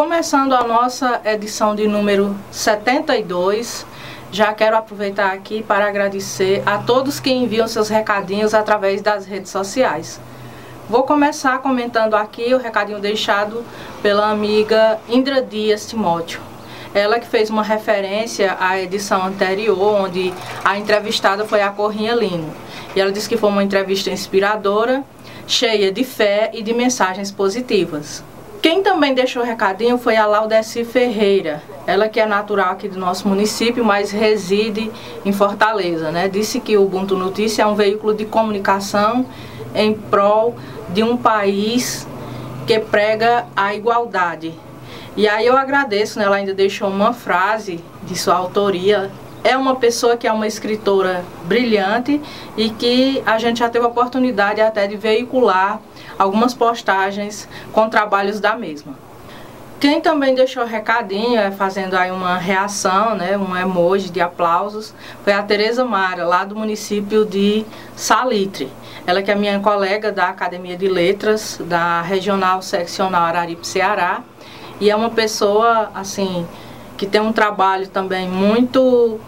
começando a nossa edição de número 72, já quero aproveitar aqui para agradecer a todos que enviam seus recadinhos através das redes sociais. Vou começar comentando aqui o recadinho deixado pela amiga Indra Dias Timóteo. Ela que fez uma referência à edição anterior, onde a entrevistada foi a Corrinha Lino. E ela disse que foi uma entrevista inspiradora, cheia de fé e de mensagens positivas. Quem também deixou recadinho foi a Laudeci Ferreira, ela que é natural aqui do nosso município, mas reside em Fortaleza, né? Disse que o Ubuntu Notícia é um veículo de comunicação em prol de um país que prega a igualdade. E aí eu agradeço, né? Ela ainda deixou uma frase de sua autoria é uma pessoa que é uma escritora brilhante e que a gente já teve a oportunidade até de veicular algumas postagens com trabalhos da mesma. Quem também deixou recadinho, é, fazendo aí uma reação, né, um emoji de aplausos, foi a Tereza Mara, lá do município de Salitre. Ela que é minha colega da Academia de Letras, da Regional Seccional Araripe Ceará, e é uma pessoa, assim, que tem um trabalho também muito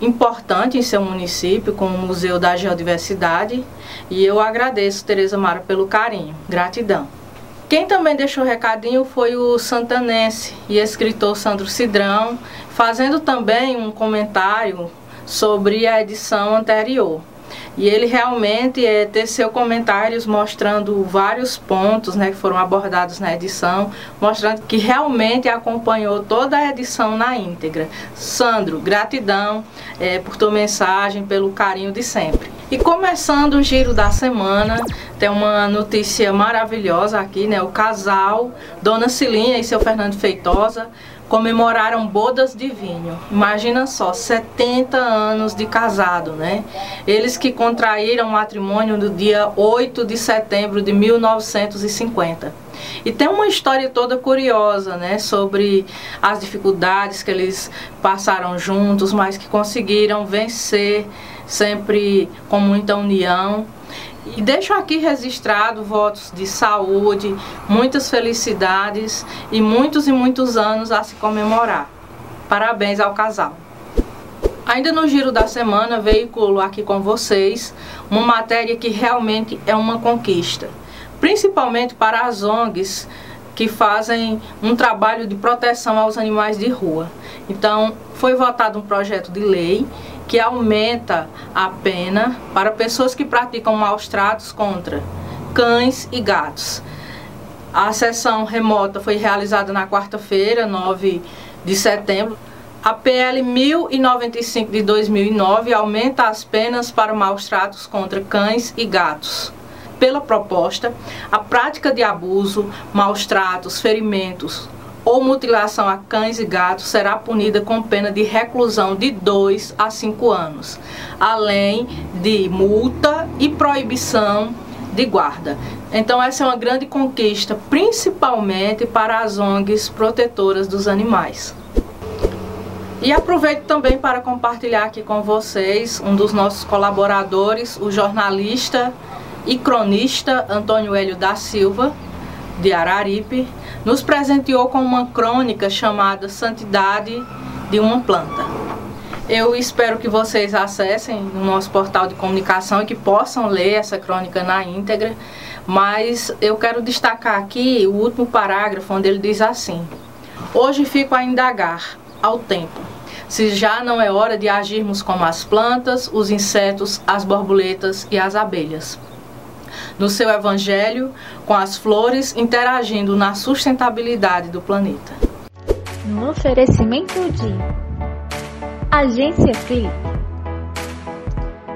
importante em seu município, com o Museu da Geodiversidade, e eu agradeço, Tereza Mara, pelo carinho. Gratidão. Quem também deixou recadinho foi o santanense e escritor Sandro Cidrão, fazendo também um comentário sobre a edição anterior. E ele realmente é, teceu comentários mostrando vários pontos né, que foram abordados na edição, mostrando que realmente acompanhou toda a edição na íntegra. Sandro, gratidão é, por tua mensagem, pelo carinho de sempre. E começando o giro da semana, tem uma notícia maravilhosa aqui, né? O casal Dona Cilinha e seu Fernando Feitosa comemoraram bodas de vinho. Imagina só, 70 anos de casado, né? Eles que contraíram matrimônio no dia 8 de setembro de 1950. E tem uma história toda curiosa, né, sobre as dificuldades que eles passaram juntos, mas que conseguiram vencer sempre com muita união. E deixo aqui registrado votos de saúde, muitas felicidades e muitos e muitos anos a se comemorar. Parabéns ao casal. Ainda no giro da semana, veiculo aqui com vocês uma matéria que realmente é uma conquista, principalmente para as ONGs que fazem um trabalho de proteção aos animais de rua. Então, foi votado um projeto de lei que aumenta a pena para pessoas que praticam maus tratos contra cães e gatos. A sessão remota foi realizada na quarta-feira, 9 de setembro. A PL 1095 de 2009 aumenta as penas para maus tratos contra cães e gatos. Pela proposta, a prática de abuso, maus tratos, ferimentos, ou mutilação a cães e gatos será punida com pena de reclusão de 2 a 5 anos, além de multa e proibição de guarda. Então essa é uma grande conquista, principalmente para as ONGs protetoras dos animais. E aproveito também para compartilhar aqui com vocês um dos nossos colaboradores, o jornalista e cronista Antônio Hélio da Silva, de Araripe, nos presenteou com uma crônica chamada Santidade de uma Planta. Eu espero que vocês acessem no nosso portal de comunicação e que possam ler essa crônica na íntegra, mas eu quero destacar aqui o último parágrafo onde ele diz assim: Hoje fico a indagar ao tempo se já não é hora de agirmos como as plantas, os insetos, as borboletas e as abelhas no seu evangelho com as flores, interagindo na sustentabilidade do planeta. No oferecimento de Agência Clip.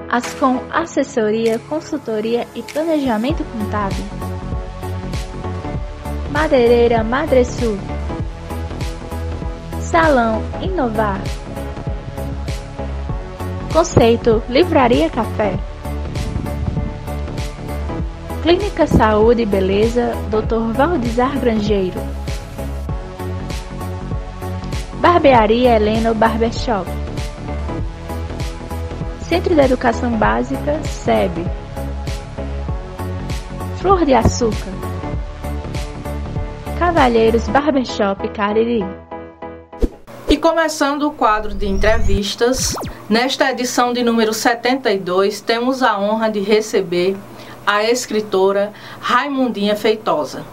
Ascom Assessoria, Consultoria e Planejamento Contábil. Madeireira Madresul. Salão Inovar. Conceito Livraria Café. Clínica Saúde e Beleza, Dr. Valdizar Grangeiro. Barbearia Helena Barbershop. Centro de Educação Básica, SEB. Flor de Açúcar. Cavalheiros Barbershop Cariri. E começando o quadro de entrevistas, nesta edição de número 72, temos a honra de receber a escritora Raimundinha Feitosa.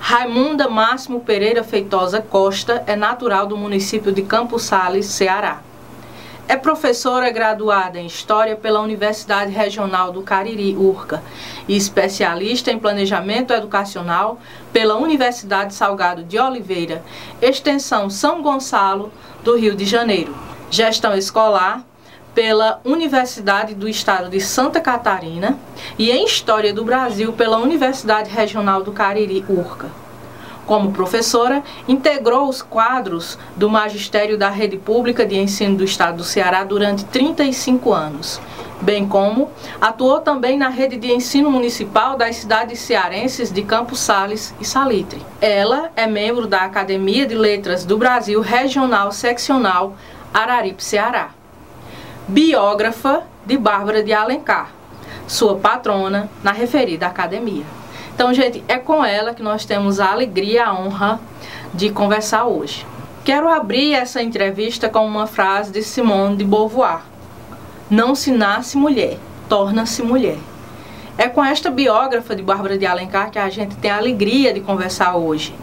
Raimunda Máximo Pereira Feitosa Costa é natural do município de Campos Sales, Ceará. É professora graduada em História pela Universidade Regional do Cariri, URCA, e especialista em Planejamento Educacional pela Universidade Salgado de Oliveira, Extensão São Gonçalo, do Rio de Janeiro. Gestão Escolar pela Universidade do Estado de Santa Catarina e em História do Brasil pela Universidade Regional do Cariri, URCA. Como professora, integrou os quadros do magistério da Rede Pública de Ensino do Estado do Ceará durante 35 anos, bem como atuou também na rede de ensino municipal das cidades cearenses de Campos Sales e Salitre. Ela é membro da Academia de Letras do Brasil Regional Seccional Araripe, Ceará. Biógrafa de Bárbara de Alencar, sua patrona na referida academia. Então, gente, é com ela que nós temos a alegria a honra de conversar hoje. Quero abrir essa entrevista com uma frase de Simone de Beauvoir: Não se nasce mulher, torna-se mulher. É com esta biógrafa de Bárbara de Alencar que a gente tem a alegria de conversar hoje.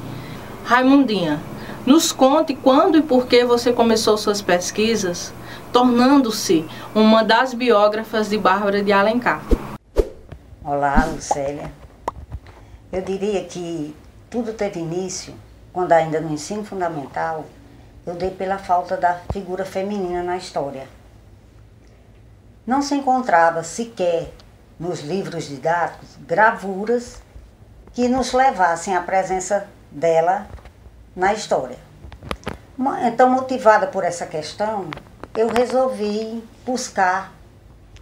Raimundinha, nos conte quando e por que você começou suas pesquisas, tornando-se uma das biógrafas de Bárbara de Alencar. Olá, Lucélia. Eu diria que tudo teve início quando ainda no ensino fundamental eu dei pela falta da figura feminina na história. Não se encontrava sequer nos livros didáticos gravuras que nos levassem à presença dela na história. Então, motivada por essa questão, eu resolvi buscar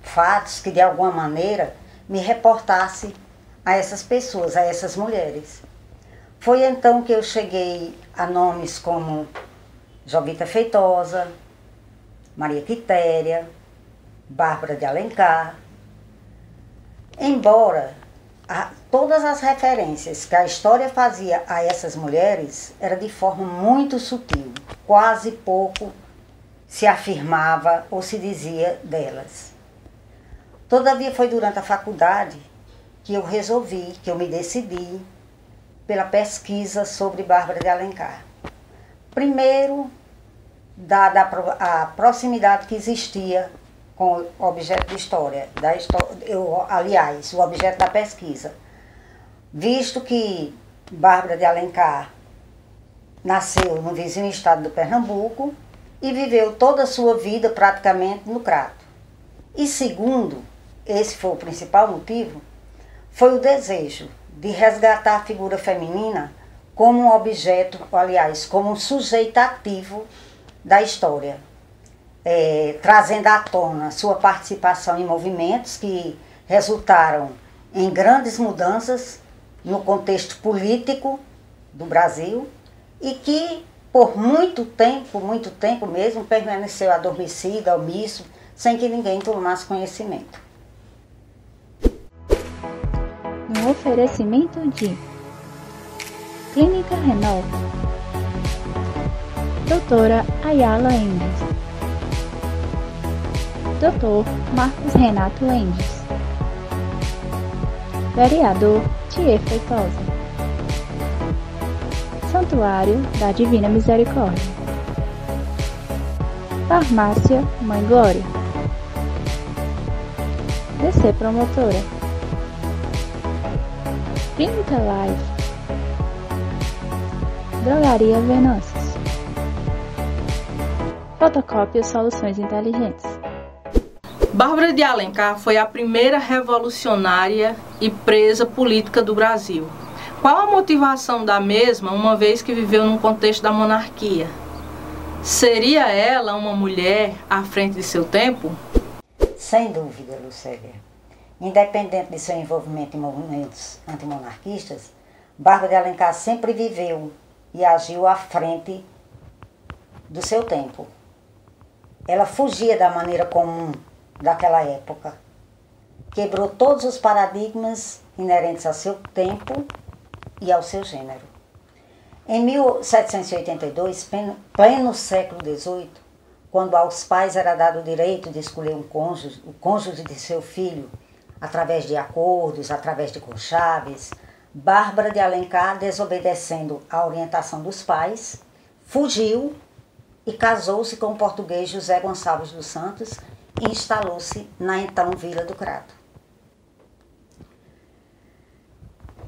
fatos que de alguma maneira me reportasse a essas pessoas, a essas mulheres. Foi então que eu cheguei a nomes como Jovita Feitosa, Maria Quitéria, Bárbara de Alencar. Embora a, todas as referências que a história fazia a essas mulheres era de forma muito sutil, quase pouco se afirmava ou se dizia delas. Todavia foi durante a faculdade que eu resolvi, que eu me decidi pela pesquisa sobre Bárbara de Alencar. Primeiro, dada a proximidade que existia com o objeto de história, da eu, aliás, o objeto da pesquisa. Visto que Bárbara de Alencar nasceu no vizinho estado do Pernambuco e viveu toda a sua vida praticamente no Crato. E segundo, esse foi o principal motivo, foi o desejo de resgatar a figura feminina como um objeto, aliás, como um sujeito ativo da história, é, trazendo à tona sua participação em movimentos que resultaram em grandes mudanças no contexto político do Brasil e que por muito tempo, muito tempo mesmo, permaneceu adormecida, omisso, sem que ninguém tomasse conhecimento. um oferecimento de Clínica Renova, Doutora Ayala Endes, Doutor Marcos Renato Endes, Vereador Thier Feitosa, Santuário da Divina Misericórdia, Farmácia Mãe Glória, DC Promotora. Clínica Live, Drogaria Venâncios, Fotocópia Soluções Inteligentes. Bárbara de Alencar foi a primeira revolucionária e presa política do Brasil. Qual a motivação da mesma, uma vez que viveu num contexto da monarquia? Seria ela uma mulher à frente de seu tempo? Sem dúvida, Lucélia. Independente de seu envolvimento em movimentos antimonarquistas, Bárbara de Alencar sempre viveu e agiu à frente do seu tempo. Ela fugia da maneira comum daquela época. Quebrou todos os paradigmas inerentes ao seu tempo e ao seu gênero. Em 1782, pleno século XVIII, quando aos pais era dado o direito de escolher um cônjuge, o cônjuge de seu filho, através de acordos, através de conchaves, Bárbara de Alencar, desobedecendo a orientação dos pais, fugiu e casou-se com o português José Gonçalves dos Santos e instalou-se na então Vila do Crato.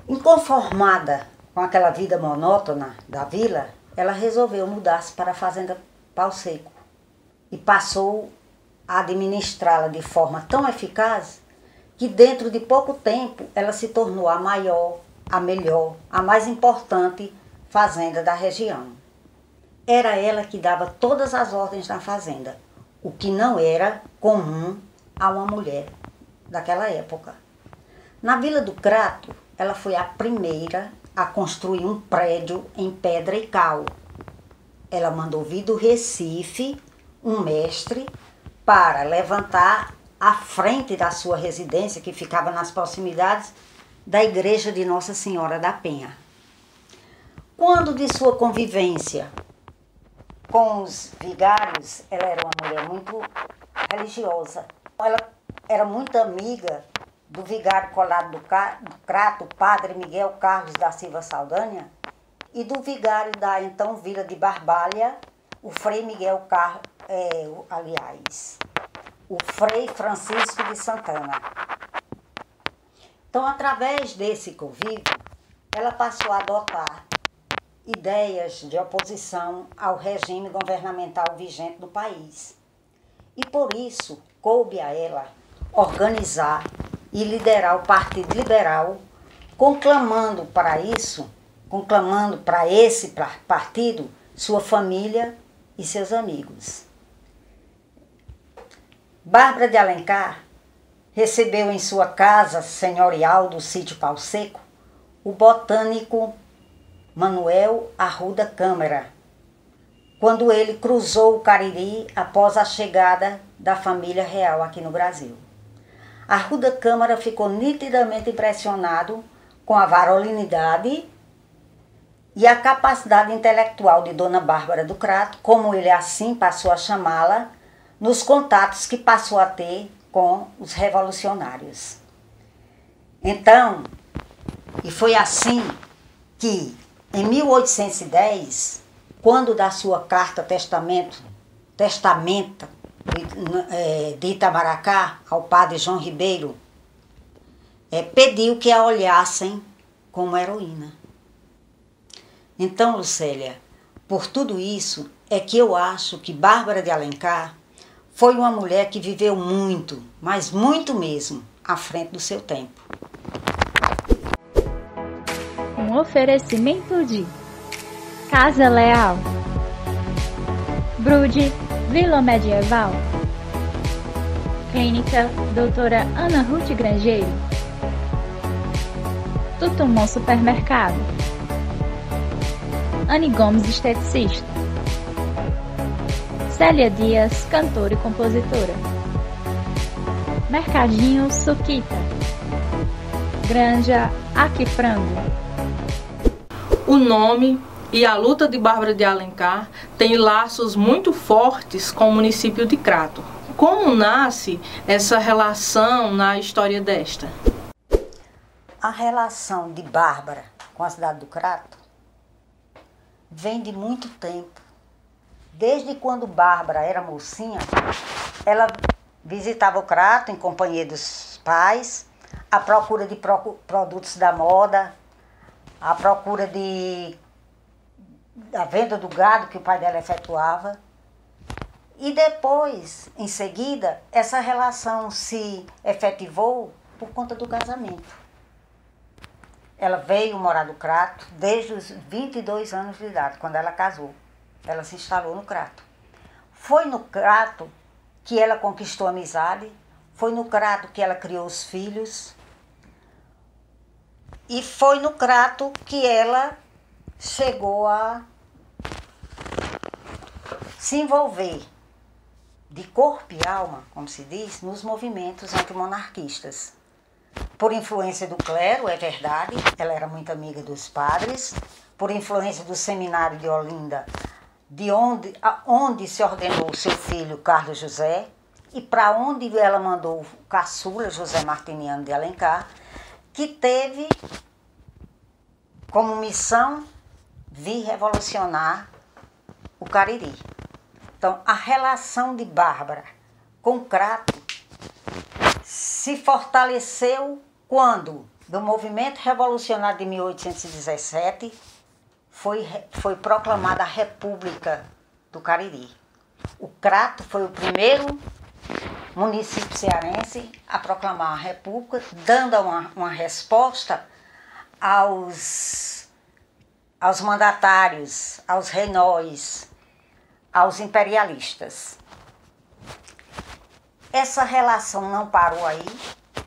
Inconformada com aquela vida monótona da vila, ela resolveu mudar-se para a fazenda Pau Seco e passou a administrá-la de forma tão eficaz que dentro de pouco tempo ela se tornou a maior, a melhor, a mais importante fazenda da região. Era ela que dava todas as ordens na fazenda, o que não era comum a uma mulher daquela época. Na Vila do Crato, ela foi a primeira a construir um prédio em pedra e cal. Ela mandou vir do Recife um mestre para levantar à frente da sua residência, que ficava nas proximidades da igreja de Nossa Senhora da Penha. Quando de sua convivência com os vigários, ela era uma mulher muito religiosa. Ela era muito amiga do vigário colado do, do Crato, padre Miguel Carlos da Silva Saldanha, e do vigário da então Vila de Barbalha, o Frei Miguel Carlos, é, aliás, o Frei Francisco de Santana. Então, através desse convívio, ela passou a adotar ideias de oposição ao regime governamental vigente do país. E por isso, coube a ela organizar e liderar o Partido Liberal, conclamando para isso, conclamando para esse partido sua família e seus amigos. Bárbara de Alencar recebeu em sua casa senhorial do sítio Pau Seco o botânico Manuel Arruda Câmara, quando ele cruzou o Cariri após a chegada da família real aqui no Brasil. Arruda Câmara ficou nitidamente impressionado com a varolinidade e a capacidade intelectual de Dona Bárbara do Crato, como ele assim passou a chamá-la, nos contatos que passou a ter com os revolucionários. Então, e foi assim que, em 1810, quando da sua carta testamento, testamenta de, é, de Itamaracá ao padre João Ribeiro, é, pediu que a olhassem como heroína. Então, Lucélia, por tudo isso é que eu acho que Bárbara de Alencar foi uma mulher que viveu muito, mas muito mesmo, à frente do seu tempo. Um oferecimento de Casa Leal, Brude Vila Medieval, Clínica Doutora Ana Ruth Grangeiro, Tutumon Supermercado, Anne Gomes Esteticista. Célia Dias, cantora e compositora. Mercadinho Suquita. Granja Aquifrango. O nome e a luta de Bárbara de Alencar tem laços muito fortes com o município de Crato. Como nasce essa relação na história desta? A relação de Bárbara com a cidade do Crato vem de muito tempo. Desde quando Bárbara era mocinha, ela visitava o Crato em companhia dos pais, à procura de produtos da moda, à procura de da venda do gado que o pai dela efetuava. E depois, em seguida, essa relação se efetivou por conta do casamento. Ela veio morar no Crato desde os 22 anos de idade, quando ela casou. Ela se instalou no Crato. Foi no Crato que ela conquistou amizade, foi no Crato que ela criou os filhos, e foi no Crato que ela chegou a se envolver de corpo e alma, como se diz, nos movimentos antimonarquistas. Por influência do clero, é verdade, ela era muito amiga dos padres, por influência do seminário de Olinda, de onde, onde se ordenou seu filho Carlos José, e para onde ela mandou o caçula José Martiniano de Alencar, que teve como missão vir revolucionar o Cariri. Então, a relação de Bárbara com Crato se fortaleceu quando, do movimento revolucionário de 1817, foi, foi proclamada a República do Cariri. O Crato foi o primeiro município cearense a proclamar a República, dando uma, uma resposta aos, aos mandatários, aos reinóis, aos imperialistas. Essa relação não parou aí,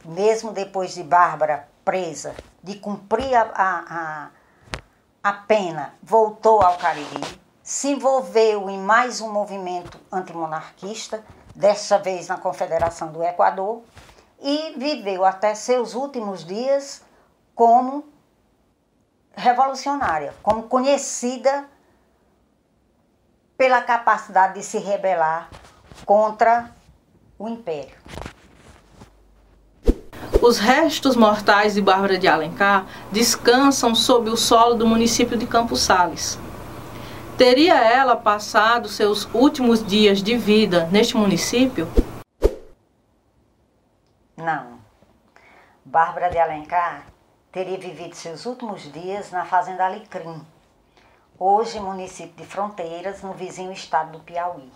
mesmo depois de Bárbara presa, de cumprir a, a, a pena, voltou ao Cariri, se envolveu em mais um movimento antimonarquista, dessa vez na Confederação do Equador, e viveu até seus últimos dias como revolucionária, como conhecida pela capacidade de se rebelar contra o império. Os restos mortais de Bárbara de Alencar descansam sob o solo do município de Campos Sales. Teria ela passado seus últimos dias de vida neste município? Não. Bárbara de Alencar teria vivido seus últimos dias na fazenda Alecrim, hoje município de Fronteiras, no vizinho estado do Piauí.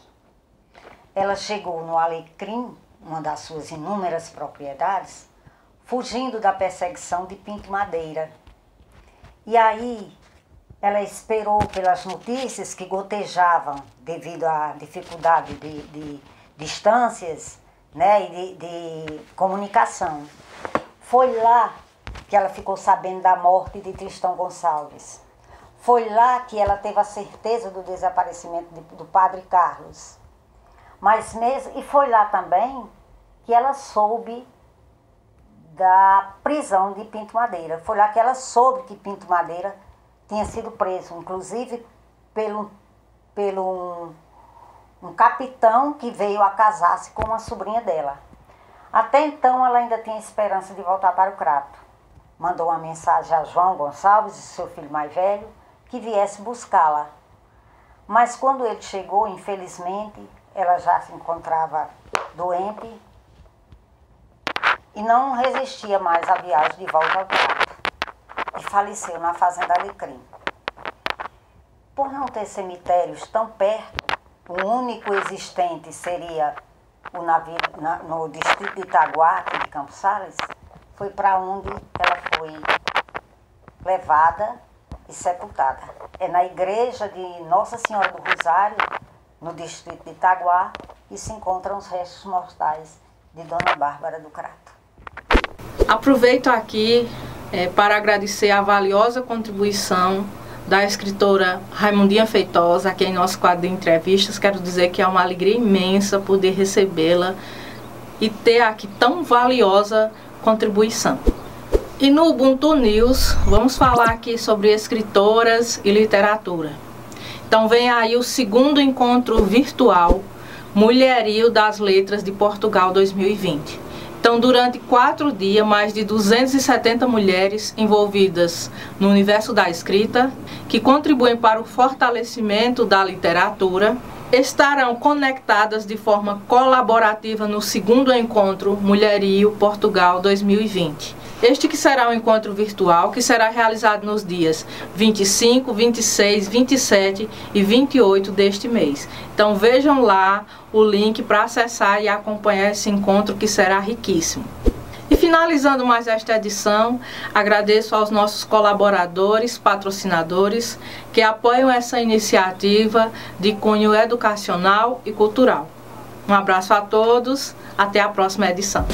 Ela chegou no Alecrim, uma das suas inúmeras propriedades, fugindo da perseguição de Pinto Madeira. E aí ela esperou pelas notícias que gotejavam devido à dificuldade de, de distâncias né, e de, de comunicação. Foi lá que ela ficou sabendo da morte de Tristão Gonçalves. Foi lá que ela teve a certeza do desaparecimento de, do padre Carlos. Mas mesmo, e foi lá também que ela soube da prisão de Pinto Madeira. Foi lá que ela soube que Pinto Madeira tinha sido preso, inclusive pelo, pelo um, um capitão que veio a casar-se com uma sobrinha dela. Até então ela ainda tinha esperança de voltar para o Crato. Mandou uma mensagem a João Gonçalves, seu filho mais velho, que viesse buscá-la. Mas quando ele chegou, infelizmente, ela já se encontrava doente e não resistia mais à viagem de volta ao Crato e faleceu na fazenda Alecrim. Por não ter cemitérios tão perto, o único existente seria o navio na, no distrito de Itaguá, aqui de Campos Sales, foi para onde ela foi levada e sepultada. É na igreja de Nossa Senhora do Rosário, no distrito de Itaguá, que se encontram os restos mortais de Dona Bárbara do Crato. Aproveito aqui é, para agradecer a valiosa contribuição da escritora Raimundinha Feitosa aqui em nosso quadro de entrevistas. Quero dizer que é uma alegria imensa poder recebê-la e ter aqui tão valiosa contribuição. E no Ubuntu News, vamos falar aqui sobre escritoras e literatura. Então vem aí o segundo encontro virtual Mulherio das Letras de Portugal 2020. Então, durante quatro dias, mais de 270 mulheres envolvidas no universo da escrita, que contribuem para o fortalecimento da literatura, estarão conectadas de forma colaborativa no segundo encontro Mulherio Portugal 2020. Este que será um encontro virtual que será realizado nos dias 25, 26, 27 e 28 deste mês. Então vejam lá o link para acessar e acompanhar esse encontro que será riquíssimo. Finalizando mais esta edição, agradeço aos nossos colaboradores, patrocinadores que apoiam essa iniciativa de cunho educacional e cultural. Um abraço a todos, até a próxima edição.